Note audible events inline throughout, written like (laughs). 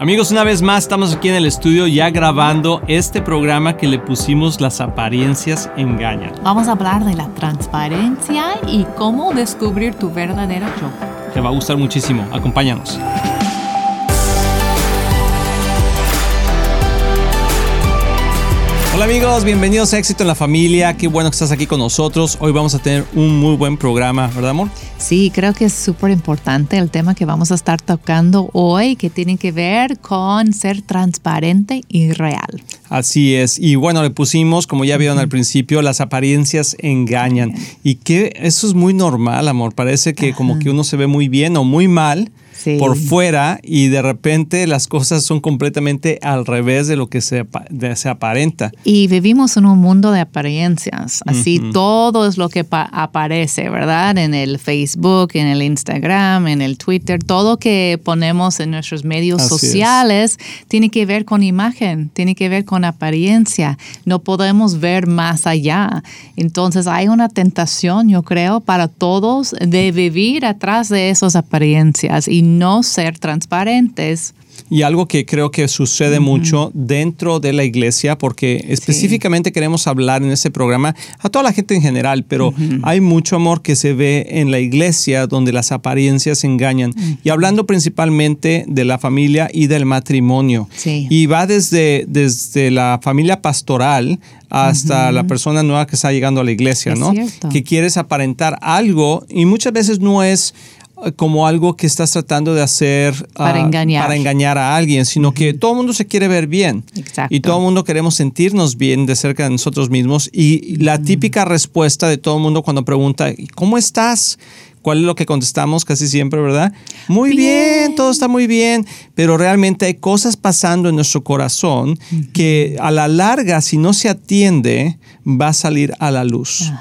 Amigos, una vez más estamos aquí en el estudio ya grabando este programa que le pusimos Las apariencias engañan. Vamos a hablar de la transparencia y cómo descubrir tu verdadero yo. Te va a gustar muchísimo. Acompáñanos. Hola amigos, bienvenidos a Éxito en la Familia. Qué bueno que estás aquí con nosotros. Hoy vamos a tener un muy buen programa, ¿verdad, amor? Sí, creo que es súper importante el tema que vamos a estar tocando hoy, que tiene que ver con ser transparente y real. Así es. Y bueno, le pusimos, como ya vieron al principio, las apariencias engañan. Y que eso es muy normal, amor. Parece que como que uno se ve muy bien o muy mal por fuera y de repente las cosas son completamente al revés de lo que se, se aparenta. Y vivimos en un mundo de apariencias, así todo es lo que aparece, ¿verdad? En el Facebook, en el Instagram, en el Twitter, todo que ponemos en nuestros medios sociales tiene que ver con imagen, tiene que ver con apariencia, no podemos ver más allá. Entonces hay una tentación, yo creo, para todos de vivir atrás de esas apariencias y no ser transparentes. Y algo que creo que sucede mucho dentro de la iglesia, porque específicamente queremos hablar en este programa a toda la gente en general, pero hay mucho amor que se ve en la iglesia donde las apariencias engañan. Y hablando principalmente de la familia y del matrimonio. Y va desde, desde la familia pastoral hasta la persona nueva que está llegando a la iglesia, ¿no? Que quieres aparentar algo y muchas veces no es como algo que estás tratando de hacer para, ah, engañar. para engañar a alguien, sino que todo el mundo se quiere ver bien. Y todo el mundo queremos sentirnos bien de cerca de nosotros mismos. Y la típica respuesta de todo el mundo cuando pregunta, ¿cómo estás? ¿Cuál es lo que contestamos casi siempre, verdad? Muy bien. todo está muy bien, pero realmente hay cosas pasando en nuestro corazón que a la larga, si no se atiende, va a salir a la luz.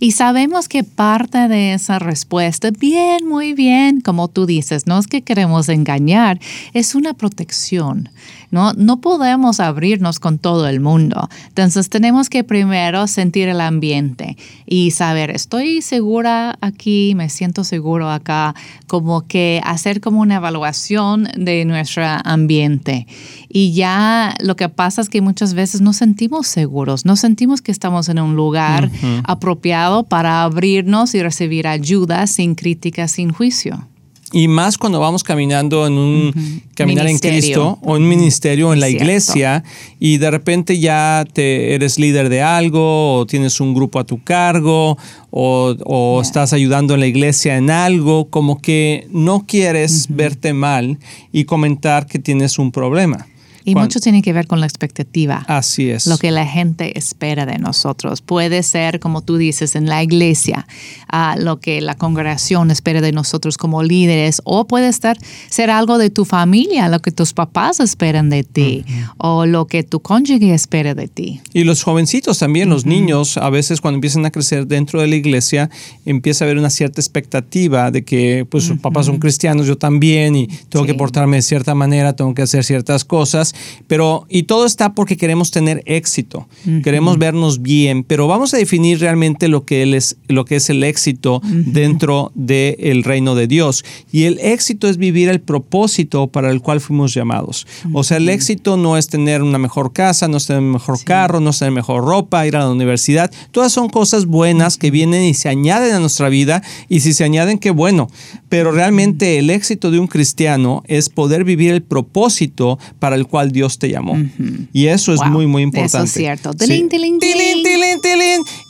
Y sabemos que parte de esa respuesta, bien, muy bien, como tú dices, no es que queremos engañar, es una protección. ¿no? No podemos abrirnos con todo el mundo. Entonces tenemos que primero sentir el ambiente y saber, estoy segura aquí, me siento seguro acá, como que hacer como una evaluación de nuestro ambiente. Y ya lo que pasa es que muchas veces no sentimos seguros, no sentimos que estamos en un lugar apropiado para abrirnos y recibir ayuda sin crítica, sin juicio. Y más cuando vamos caminando en un caminar en Cristo o en un ministerio en la iglesia y de repente ya te eres líder de algo o tienes un grupo a tu cargo o, estás ayudando en la iglesia en algo, como que no quieres verte mal y comentar que tienes un problema. Y mucho tiene que ver con la expectativa. Así es. Lo que la gente espera de nosotros. Puede ser, como tú dices, en la iglesia, uh, lo que la congregación espera de nosotros como líderes, o puede estar, ser algo de tu familia, lo que tus papás esperan de ti, o lo que tu cónyuge espera de ti. Y los jovencitos también, los niños, a veces cuando empiezan a crecer dentro de la iglesia, empieza a haber una cierta expectativa de que, pues, sus papás son cristianos, yo también, y tengo que portarme de cierta manera, tengo que hacer ciertas cosas. Pero, y todo está porque queremos tener éxito, queremos vernos bien, pero vamos a definir realmente lo que es, lo que es el éxito dentro del reino de Dios. Y el éxito es vivir el propósito para el cual fuimos llamados. O sea, el éxito no es tener una mejor casa, no es tener un mejor carro, no es tener mejor ropa, ir a la universidad. Todas son cosas buenas que vienen y se añaden a nuestra vida y si se añaden, qué bueno. Pero realmente el éxito de un cristiano es poder vivir el propósito para el cual Dios te llamó. Y eso es muy, muy importante. Eso es cierto.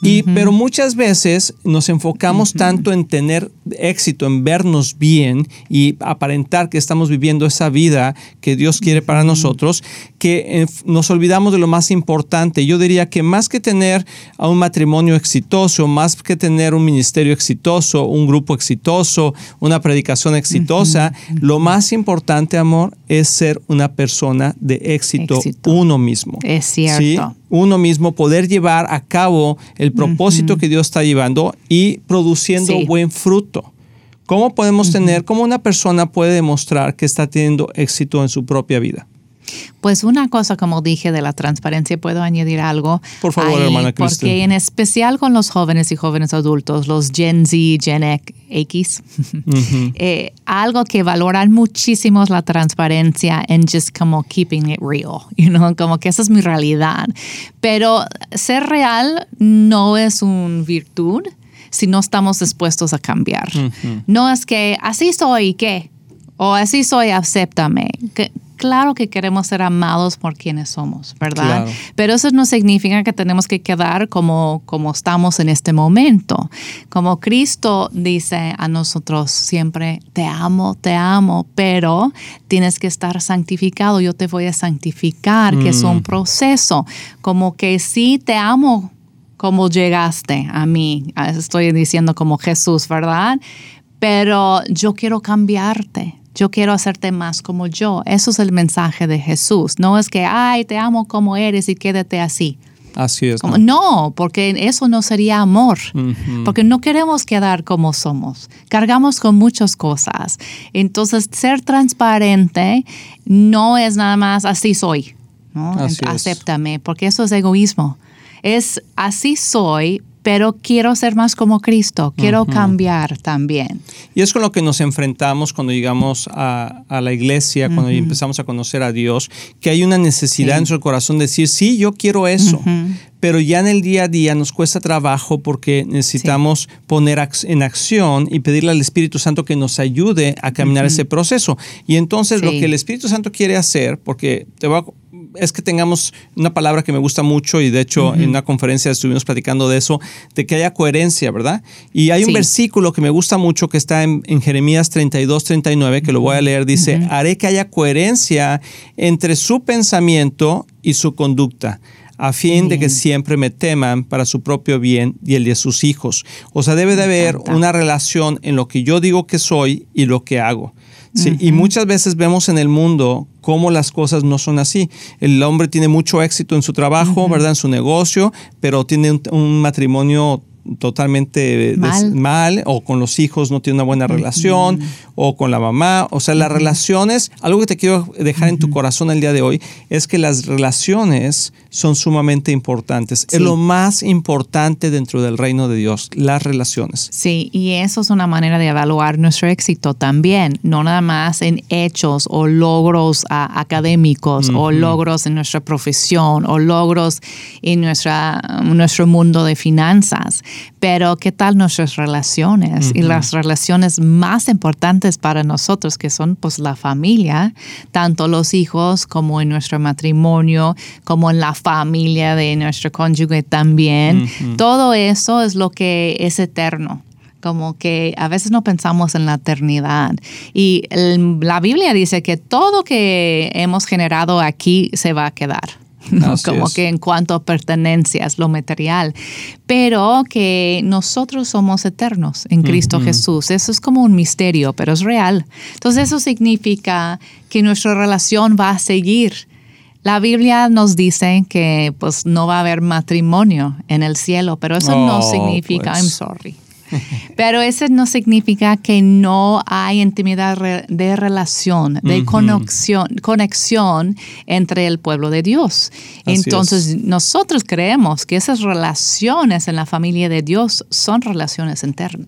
Y, Pero muchas veces nos enfocamos tanto en tener éxito, en vernos bien y aparentar que estamos viviendo esa vida que Dios quiere para nosotros, que eh, nos olvidamos de lo más importante. Yo diría que más que tener a un matrimonio exitoso, más que tener un ministerio exitoso, un grupo exitoso, una predicación exitosa, lo más importante, amor, es ser una persona de éxito, uno mismo. Es cierto. Uno mismo, poder llevar a cabo el propósito que Dios está llevando y produciendo buen fruto. ¿Cómo podemos tener, cómo una persona puede demostrar que está teniendo éxito en su propia vida? Pues una cosa, como dije, de la transparencia, puedo añadir algo. Por favor, hermana Kristen. Porque en especial con los jóvenes y jóvenes adultos, los Gen Z, Gen X, (laughs) eh, algo que valoran muchísimo es la transparencia en just como keeping it real, you know, como que esa es mi realidad. Pero ser real no es una virtud si no estamos dispuestos a cambiar. No es que así soy, ¿qué? O así soy, acéptame. Claro que queremos ser amados por quienes somos, ¿verdad? Pero eso no significa que tenemos que quedar como, como estamos en este momento. Como Cristo dice a nosotros siempre, te amo, te amo, pero tienes que estar santificado, yo te voy a santificar, que es un mm. proceso. Como que sí te amo como llegaste a mí, estoy diciendo como Jesús, ¿verdad? Pero yo quiero cambiarte yo quiero hacerte más como yo. Eso es el mensaje de Jesús. No es que, ay, te amo como eres y quédate así. Así es. ¿no? porque eso no sería amor, porque no queremos quedar como somos, cargamos con muchas cosas. Entonces, ser transparente no es nada más así soy, ¿no? Acéptame, porque eso es egoísmo. Es así soy, pero quiero ser más como Cristo, quiero cambiar también. Y es con lo que nos enfrentamos cuando llegamos a, la iglesia, cuando empezamos a conocer a Dios, que hay una necesidad en nuestro corazón de decir, sí, yo quiero eso, pero ya en el día a día nos cuesta trabajo porque necesitamos poner en acción y pedirle al Espíritu Santo que nos ayude a caminar ese proceso. Y entonces lo que el Espíritu Santo quiere hacer, porque te voy a es que tengamos una palabra que me gusta mucho y de hecho en una conferencia estuvimos platicando de eso, de que haya coherencia, ¿verdad? Y hay un versículo que me gusta mucho que está en, Jeremías 32, 39, que lo voy a leer, dice, haré que haya coherencia entre su pensamiento y su conducta a fin de que siempre me teman para su propio bien y el de sus hijos. O sea, debe de haber una relación en lo que yo digo que soy y lo que hago. Sí, Y muchas veces vemos en el mundo cómo las cosas no son así. El hombre tiene mucho éxito en su trabajo, ¿verdad? En su negocio, pero tiene un, un matrimonio totalmente mal. o con los hijos no tiene una buena relación o con la mamá. O sea, las relaciones, algo que te quiero dejar en tu corazón el día de hoy es que las relaciones son sumamente importantes. Es lo más importante dentro del reino de Dios, las relaciones. Sí, y eso es una manera de evaluar nuestro éxito también, no nada más en hechos o logros académicos o logros en nuestra profesión o logros en nuestra, nuestro mundo de finanzas, pero qué tal nuestras relaciones y las relaciones más importantes para nosotros, que son pues la familia, tanto los hijos como en nuestro matrimonio, como en la familia de nuestro cónyuge también. Todo eso es lo que es eterno como que a veces no pensamos en la eternidad. Y la Biblia dice que todo que hemos generado aquí se va a quedar. como que en cuanto a pertenencias, lo material, pero que nosotros somos eternos en Cristo Jesús. Eso es como un misterio, pero es real. Entonces eso significa que nuestra relación va a seguir. La Biblia nos dice que pues no va a haber matrimonio en el cielo, pero eso no significa, I'm pues. sorry. (laughs) Pero eso no significa que no hay intimidad de relación, de conexión, conexión entre el pueblo de Dios. Entonces, nosotros creemos que esas relaciones en la familia de Dios son relaciones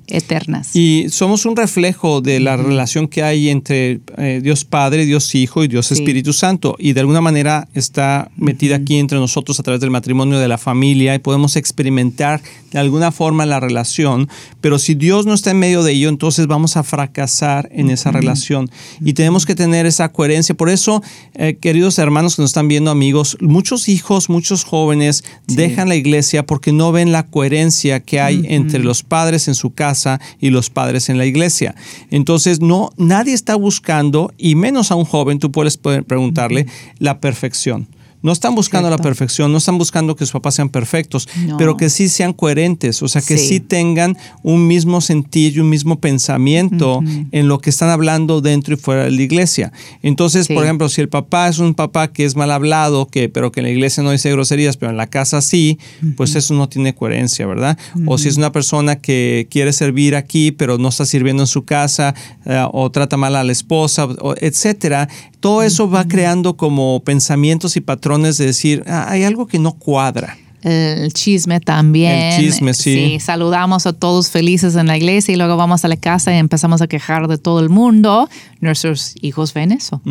eternas. Y somos un reflejo de la relación que hay entre eh, Dios Padre, Dios Hijo y Dios Espíritu Santo. Y de alguna manera está metida aquí entre nosotros a través del matrimonio de la familia y podemos experimentar de alguna forma la relación pero si Dios no está en medio de ello, entonces vamos a fracasar en esa relación. Y tenemos que tener esa coherencia. Por eso, eh, queridos hermanos que nos están viendo, amigos, muchos hijos, muchos jóvenes dejan la iglesia porque no ven la coherencia que hay entre los padres en su casa y los padres en la iglesia. Entonces, no, nadie está buscando, y menos a un joven, tú puedes preguntarle, la perfección. No están buscando la perfección, no están buscando que sus papás sean perfectos, pero que sí sean coherentes, o sea, que sí, tengan un mismo sentir y un mismo pensamiento en lo que están hablando dentro y fuera de la iglesia. Entonces, por ejemplo, si el papá es un papá que es mal hablado, que, pero que en la iglesia no dice groserías, pero en la casa sí, pues eso no tiene coherencia, ¿verdad? O si es una persona que quiere servir aquí, pero no está sirviendo en su casa, eh, o trata mal a la esposa, etcétera, todo eso va creando como pensamientos y patrones de decir, ah, hay algo que no cuadra el chisme también. El chisme, sí. Saludamos a todos felices en la iglesia y luego vamos a la casa y empezamos a quejar de todo el mundo. Nuestros hijos ven eso.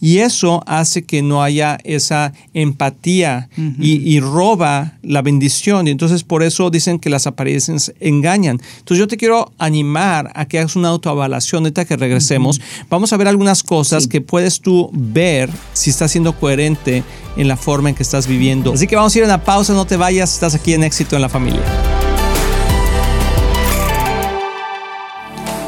Y eso hace que no haya esa empatía y, roba la bendición. Y entonces por eso dicen que las apariencias engañan. Entonces yo te quiero animar a que hagas una autoavalación. Ahorita que regresemos, vamos a ver algunas cosas que puedes tú ver si está siendo coherente en la forma en que estás viviendo. Así que vamos a ir a una pausa, no te vayas, estás aquí en éxito en la familia.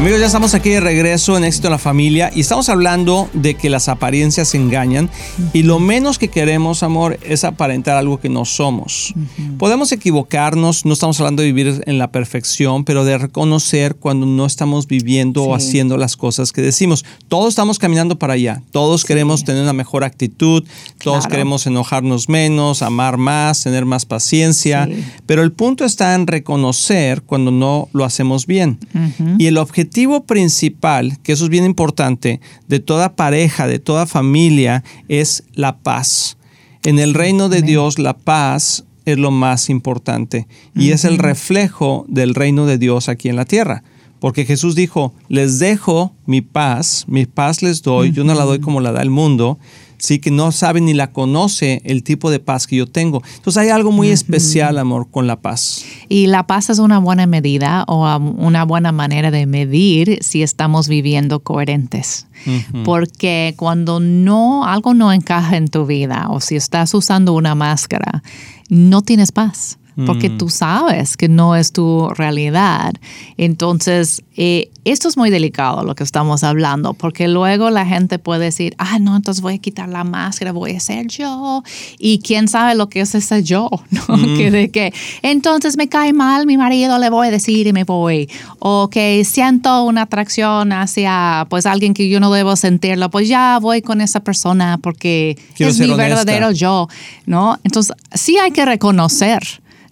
Amigos, ya estamos aquí de regreso en Éxito en la Familia y estamos hablando de que las apariencias engañan y lo menos que queremos, amor, es aparentar algo que no somos. Podemos equivocarnos, no estamos hablando de vivir en la perfección, pero de reconocer cuando no estamos viviendo o haciendo las cosas que decimos. Todos estamos caminando para allá, todos queremos tener una mejor actitud, todos queremos enojarnos menos, amar más, tener más paciencia, pero el punto está en reconocer cuando no lo hacemos bien. Y el objetivo objetivo principal, que eso es bien importante, de toda pareja, de toda familia, es la paz. En el reino de Dios, la paz es lo más importante y es el reflejo del reino de Dios aquí en la tierra. Porque Jesús dijo, les dejo mi paz, mi paz les doy, yo no la doy como la da el mundo sí, que no sabe ni la conoce el tipo de paz que yo tengo. Entonces hay algo muy especial, amor, con la paz. Y la paz es una buena medida o una buena manera de medir si estamos viviendo coherentes. Porque cuando no, algo no encaja en tu vida o si estás usando una máscara, no tienes paz. Porque Mm. tú sabes que no es tu realidad. Entonces, eh, esto es muy delicado lo que estamos hablando, porque luego la gente puede decir, ah, no, entonces voy a quitar la máscara, voy a ser yo. Y quién sabe lo que es ese yo, (laughs) ¿no? Mm. Que de que, entonces me cae mal mi marido, le voy a decir y me voy. O que siento una atracción hacia, pues, alguien que yo no debo sentirlo, pues ya voy con esa persona porque Quiero es mi honesta. verdadero yo, ¿no? Entonces, sí hay que reconocer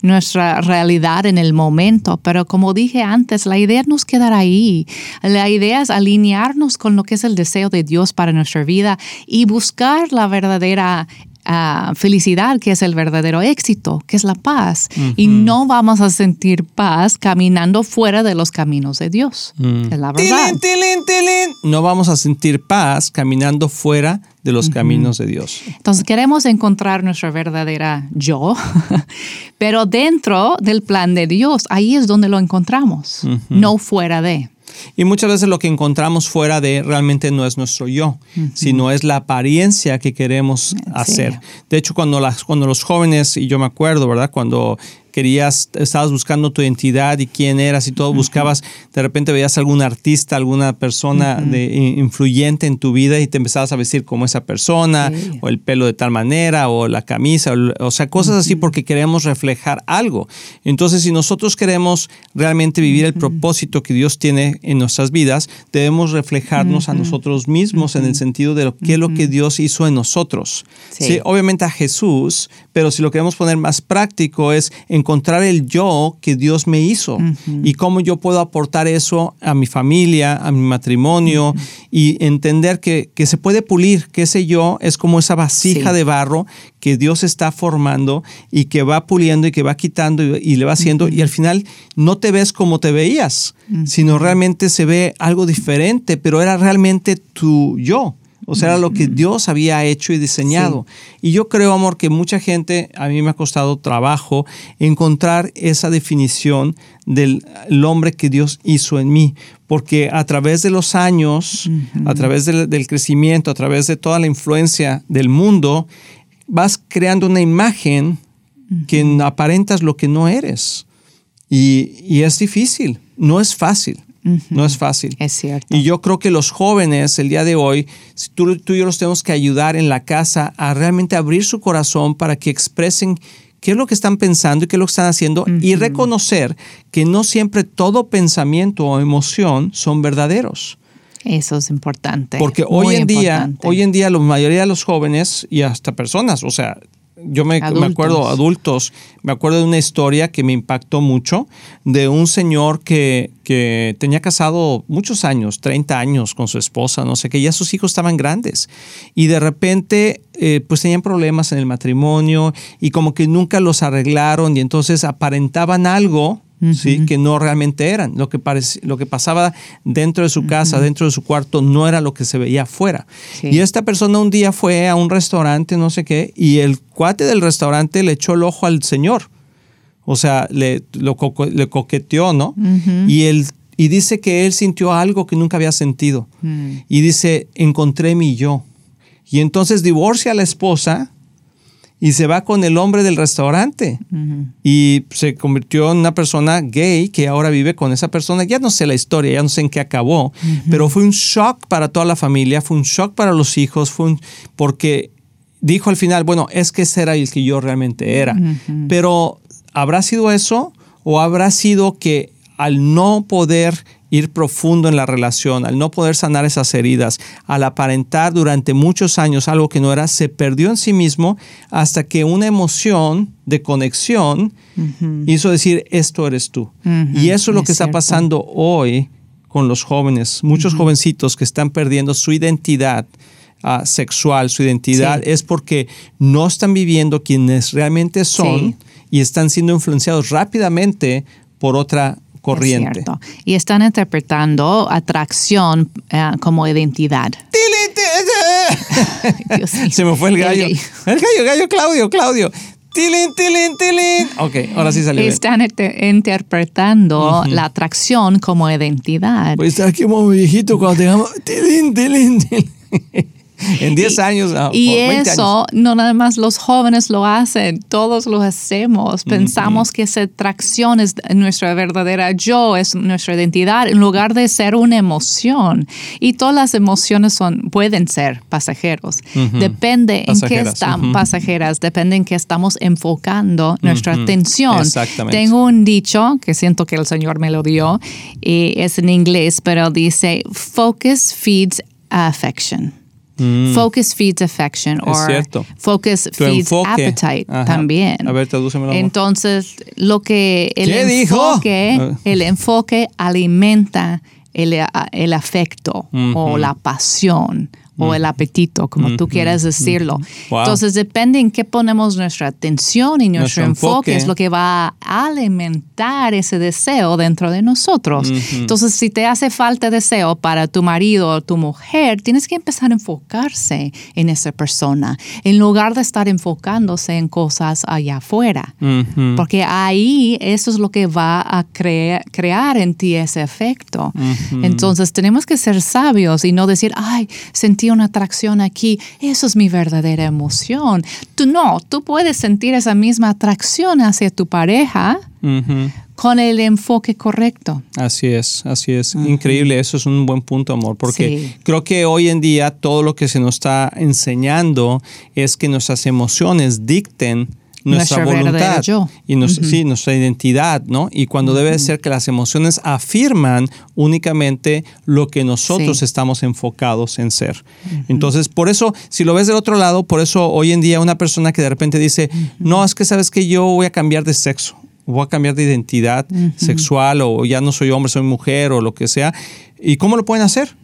nuestra realidad en el momento, pero como dije antes, la idea no es quedar ahí. La idea es alinearnos con lo que es el deseo de Dios para nuestra vida y buscar la verdadera ah, felicidad, que es el verdadero éxito, que es la paz. Y no vamos a sentir paz caminando fuera de los caminos de Dios. Es la verdad. Tilín, tilín, tilín. No vamos a sentir paz caminando fuera de los caminos de Dios. Entonces queremos encontrar nuestra verdadera yo, (laughs) pero dentro del plan de Dios, ahí es donde lo encontramos, no fuera de. Y muchas veces lo que encontramos fuera de realmente no es nuestro yo, sino es la apariencia que queremos hacer. De hecho, cuando, las, cuando los jóvenes, y yo me acuerdo, ¿verdad? Cuando querías, estabas buscando tu identidad y quién eras y todo, buscabas, de repente veías algún artista, alguna persona de, influyente en tu vida y te empezabas a vestir como esa persona, Sí. o el pelo de tal manera, o la camisa, o, o sea, cosas así porque queremos reflejar algo. Entonces, si nosotros queremos realmente vivir el propósito que Dios tiene en nuestras vidas, debemos reflejarnos a nosotros mismos en el sentido de lo que es lo que Dios hizo en nosotros. Sí. Sí, obviamente a Jesús, pero si lo queremos poner más práctico es encontrar el yo que Dios me hizo y cómo yo puedo aportar eso a mi familia, a mi matrimonio y entender que, que se puede pulir, que ese yo es como esa vasija Sí. de barro que Dios está formando y que va puliendo y que va quitando y, y le va haciendo y al final no te ves como te veías, sino realmente se ve algo diferente, pero era realmente tu yo. O sea, era lo que Dios había hecho y diseñado. Y yo creo, amor, que mucha gente, a mí me ha costado trabajo encontrar esa definición del el hombre que Dios hizo en mí. Porque a través de los años, a través del, del crecimiento, a través de toda la influencia del mundo, vas creando una imagen que aparentas lo que no eres. Y, y es difícil, no es fácil, no es fácil. Es cierto. Y yo creo que los jóvenes el día de hoy, tú, tú y yo los tenemos que ayudar en la casa a realmente abrir su corazón para que expresen qué es lo que están pensando y qué es lo que están haciendo y reconocer que no siempre todo pensamiento o emoción son verdaderos. Eso es importante. Porque hoy en día, hoy en día la mayoría de los jóvenes y hasta personas, o sea, yo me, me acuerdo, adultos, me acuerdo de una historia que me impactó mucho de un señor que, que tenía casado muchos años, 30 años con su esposa, no sé qué, ya sus hijos estaban grandes. Y de repente eh, pues tenían problemas en el matrimonio y como que nunca los arreglaron y entonces aparentaban algo ¿sí? que no realmente eran. Lo que, lo que pasaba dentro de su casa, dentro de su cuarto, no era lo que se veía afuera. Sí. Y esta persona un día fue a un restaurante, no sé qué, y el cuate del restaurante le echó el ojo al señor. O sea, le, lo le coqueteó, ¿no? y, él, y dice que él sintió algo que nunca había sentido. Mm. Y dice, encontré mi yo. Y entonces divorcia a la esposa y se va con el hombre del restaurante. Y se convirtió en una persona gay que ahora vive con esa persona. Ya no sé la historia, ya no sé en qué acabó, pero fue un shock para toda la familia, fue un shock para los hijos, fue un- porque dijo al final, bueno, es que ese era el que yo realmente era. Pero ¿habrá sido eso o habrá sido que al no poder ir profundo en la relación, al no poder sanar esas heridas, al aparentar durante muchos años algo que no era, se perdió en sí mismo hasta que una emoción de conexión hizo decir, esto eres tú. Y eso es lo es que está cierto. pasando hoy con los jóvenes, muchos jovencitos que están perdiendo su identidad ah, sexual, su identidad, Sí. es porque no están viviendo quienes realmente son Sí. y están siendo influenciados rápidamente por otra corriente. Y están interpretando atracción eh, como identidad. (laughs) Mío. Se me fue el gallo. El gallo. gallo, gallo, Claudio, Claudio. Tilín, tilín, tilín. Ok, ahora sí salió. Están inter- interpretando la atracción como identidad. A estar aquí como viejito cuando tengamos tilín, tilín, tilín. (laughs) en 10 años. Ah, y eso no nada más los jóvenes lo hacen, todos lo hacemos. Pensamos que esa atracción es nuestra verdadera yo, es nuestra identidad, en lugar de ser una emoción. Y todas las emociones son, pueden ser pasajeros. Depende en qué están pasajeras, depende en qué estamos enfocando nuestra atención. Exactamente. Tengo un dicho que siento que el Señor me lo dio, y es en inglés, pero dice, focus feeds affection. Mm. Focus feeds affection o focus feeds appetite también. A ver, tradúcemelo. Entonces, lo que el enfoque, ah. el enfoque alimenta el, el afecto o la pasión o el apetito, como tú quieras decirlo. Entonces depende en qué ponemos nuestra atención y nuestro, enfoque, es lo que va a alimentar ese deseo dentro de nosotros. Entonces si te hace falta deseo para tu marido o tu mujer, tienes que empezar a enfocarse en esa persona en lugar de estar enfocándose en cosas allá afuera. Porque ahí eso es lo que va a crear en ti ese efecto. Entonces tenemos que ser sabios y no decir, ay, sentí una atracción aquí, eso es mi verdadera emoción. Tú no, tú puedes sentir esa misma atracción hacia tu pareja. Con el enfoque correcto. Así es, así es. Increíble, eso es un buen punto, amor, porque creo que hoy en día todo lo que se nos está enseñando es que nuestras emociones dicten nuestra, voluntad y sí, nuestra identidad, ¿no? Y cuando debe ser que las emociones afirman únicamente lo que nosotros estamos enfocados en ser. Entonces, por eso, si lo ves del otro lado, por eso hoy en día una persona que de repente dice, no, es que sabes que yo voy a cambiar de sexo, voy a cambiar de identidad sexual o ya no soy hombre, soy mujer o lo que sea. ¿Y cómo lo pueden hacer?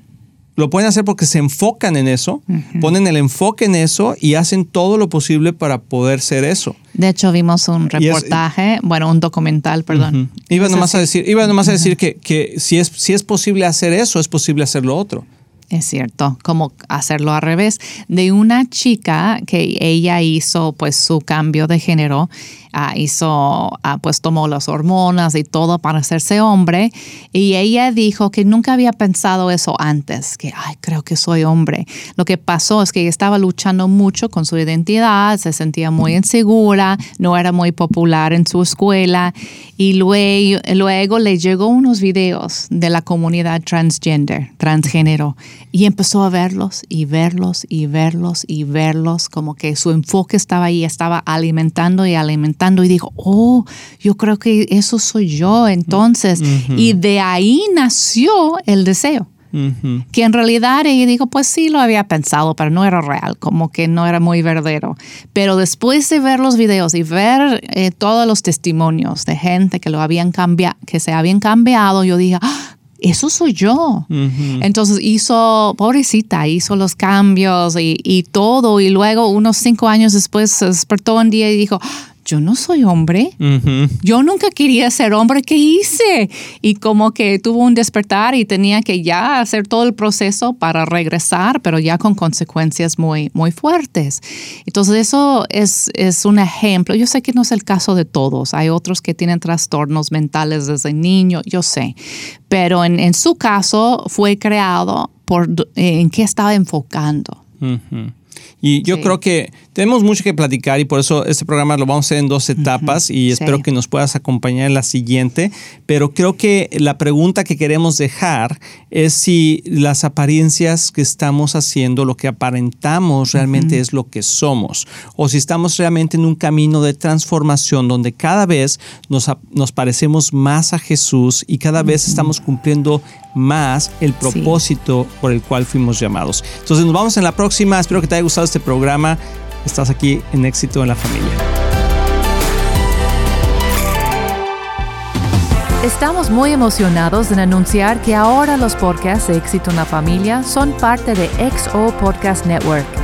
Lo pueden hacer porque se enfocan en eso, ponen el enfoque en eso y hacen todo lo posible para poder ser eso. De hecho, vimos un reportaje, bueno, un documental, perdón. Iba nomás a decir, iba nomás a decir que, que si, es, si es posible hacer eso, es posible hacer lo otro. Es cierto, como hacerlo al revés, de una chica que ella hizo pues su cambio de género Ah, hizo, ah, pues tomó las hormonas y todo para hacerse hombre. Y ella dijo que nunca había pensado eso antes, que, ay, creo que soy hombre. Lo que pasó es que ella estaba luchando mucho con su identidad, se sentía muy insegura, no era muy popular en su escuela. Y luego, luego le llegó unos videos de la comunidad transgender, transgénero, y empezó a verlos y verlos y verlos y verlos, como que su enfoque estaba ahí, estaba alimentando y alimentando y dijo, oh, yo creo que eso soy yo entonces. Y de ahí nació el deseo. Que en realidad ella dijo, pues sí lo había pensado, pero no era real, como que no era muy verdadero. Pero después de ver los videos y ver eh, todos los testimonios de gente que lo habían cambiado, que se habían cambiado, yo dije, ah, eso soy yo. Entonces hizo, pobrecita, hizo los cambios y, y, todo. Y luego, unos cinco años después, se despertó un día y dijo, yo no soy hombre, yo nunca quería ser hombre, ¿qué hice? Y como que tuvo un despertar y tenía que ya hacer todo el proceso para regresar, pero ya con consecuencias muy, muy fuertes. Entonces eso es, es un ejemplo. Yo sé que no es el caso de todos, hay otros que tienen trastornos mentales desde niño, yo sé, pero en, en su caso fue creado por en qué estaba enfocando. Y yo creo que tenemos mucho que platicar y por eso este programa lo vamos a hacer en dos etapas y espero que nos puedas acompañar en la siguiente. Pero creo que la pregunta que queremos dejar es si las apariencias que estamos haciendo, lo que aparentamos realmente es lo que somos o si estamos realmente en un camino de transformación donde cada vez nos, nos parecemos más a Jesús y cada vez estamos cumpliendo más el propósito por el cual fuimos llamados. Entonces nos vamos en la próxima. Espero que te haya gustado este programa. Estás aquí en éxito en la familia. Estamos muy emocionados en anunciar que ahora los podcasts de éxito en la familia son parte de XO Podcast Network